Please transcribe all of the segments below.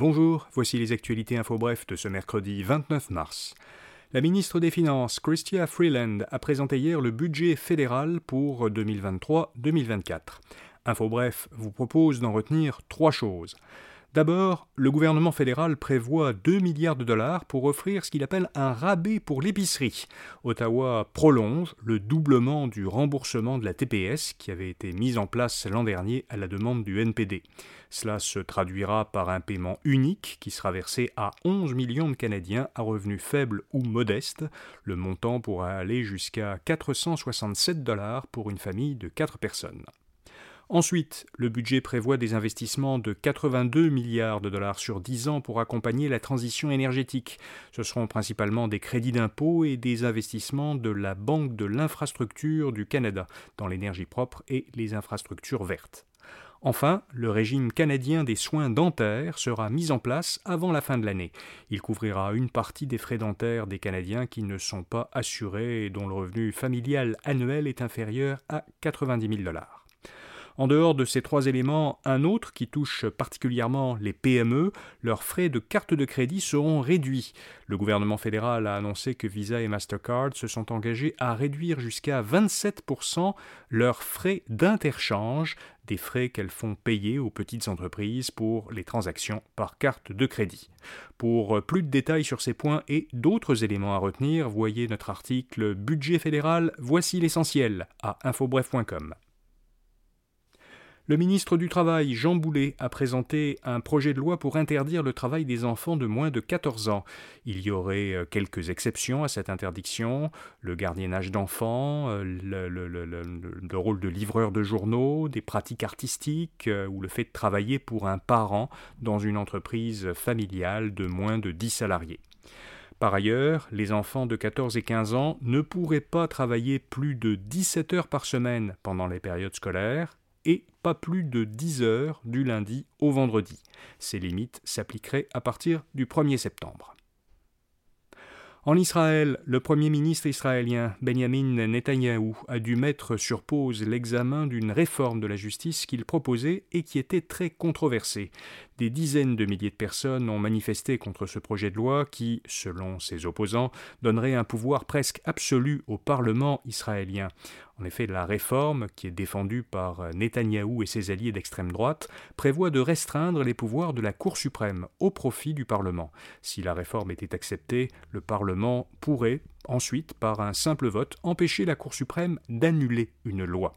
Bonjour, voici les actualités info bref de ce mercredi 29 mars. La ministre des Finances, Chrystia Freeland, a présenté hier le budget fédéral pour 2023-2024. Info bref vous propose d'en retenir trois choses. D'abord, le gouvernement fédéral prévoit 2 milliards de dollars pour offrir ce qu'il appelle un rabais pour l'épicerie. Ottawa prolonge le doublement du remboursement de la TPS qui avait été mis en place l'an dernier à la demande du NPD. Cela se traduira par un paiement unique qui sera versé à 11 millions de Canadiens à revenus faibles ou modestes. Le montant pourra aller jusqu'à 467 dollars pour une famille de 4 personnes. Ensuite, le budget prévoit des investissements de 82 milliards de dollars sur 10 ans pour accompagner la transition énergétique. Ce seront principalement des crédits d'impôt et des investissements de la Banque de l'infrastructure du Canada dans l'énergie propre et les infrastructures vertes. Enfin, le régime canadien des soins dentaires sera mis en place avant la fin de l'année. Il couvrira une partie des frais dentaires des Canadiens qui ne sont pas assurés et dont le revenu familial annuel est inférieur à 90 000 dollars. En dehors de ces trois éléments, un autre qui touche particulièrement les PME, leurs frais de carte de crédit seront réduits. Le gouvernement fédéral a annoncé que Visa et Mastercard se sont engagés à réduire jusqu'à 27% leurs frais d'interchange, des frais qu'elles font payer aux petites entreprises pour les transactions par carte de crédit. Pour plus de détails sur ces points et d'autres éléments à retenir, voyez notre article Budget fédéral, voici l'essentiel à infobref.com. Le ministre du Travail, Jean Boulet, a présenté un projet de loi pour interdire le travail des enfants de moins de 14 ans. Il y aurait euh, quelques exceptions à cette interdiction, le gardiennage d'enfants, euh, le, rôle de livreur de journaux, des pratiques artistiques euh, ou le fait de travailler pour un parent dans une entreprise familiale de moins de 10 salariés. Par ailleurs, les enfants de 14 et 15 ans ne pourraient pas travailler plus de 17 heures par semaine pendant les périodes scolaires, et pas plus de 10 heures du lundi au vendredi. Ces limites s'appliqueraient à partir du 1er septembre. En Israël, le Premier ministre israélien Benjamin Netanyahou a dû mettre sur pause l'examen d'une réforme de la justice qu'il proposait et qui était très controversée. Des dizaines de milliers de personnes ont manifesté contre ce projet de loi qui, selon ses opposants, donnerait un pouvoir presque absolu au Parlement israélien. En effet, la réforme, qui est défendue par Netanyahou et ses alliés d'extrême droite, prévoit de restreindre les pouvoirs de la Cour suprême au profit du Parlement. Si la réforme était acceptée, le Parlement pourrait ensuite, par un simple vote, empêcher la Cour suprême d'annuler une loi.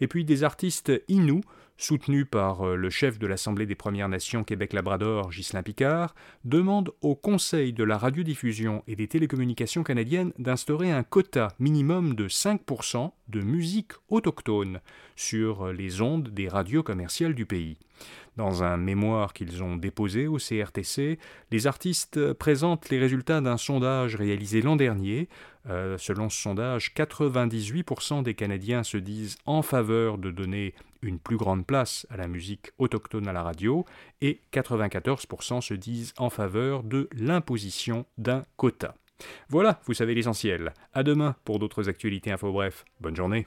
Et puis des artistes inuits soutenu par euh, le chef de l'Assemblée des Premières Nations Québec-Labrador, Ghislain Picard, demande au Conseil de la radiodiffusion et des télécommunications canadiennes d'instaurer un quota minimum de 5% de musique autochtone sur les ondes des radios commerciales du pays. Dans un mémoire qu'ils ont déposé au CRTC, les artistes présentent les résultats d'un sondage réalisé l'an dernier. Euh, selon ce sondage, 98% des Canadiens se disent en faveur de donner une plus grande place à la musique autochtone à la radio et 94% se disent en faveur de l'imposition d'un quota. Voilà, vous savez l'essentiel. À demain pour d'autres actualités info bref. Bonne journée.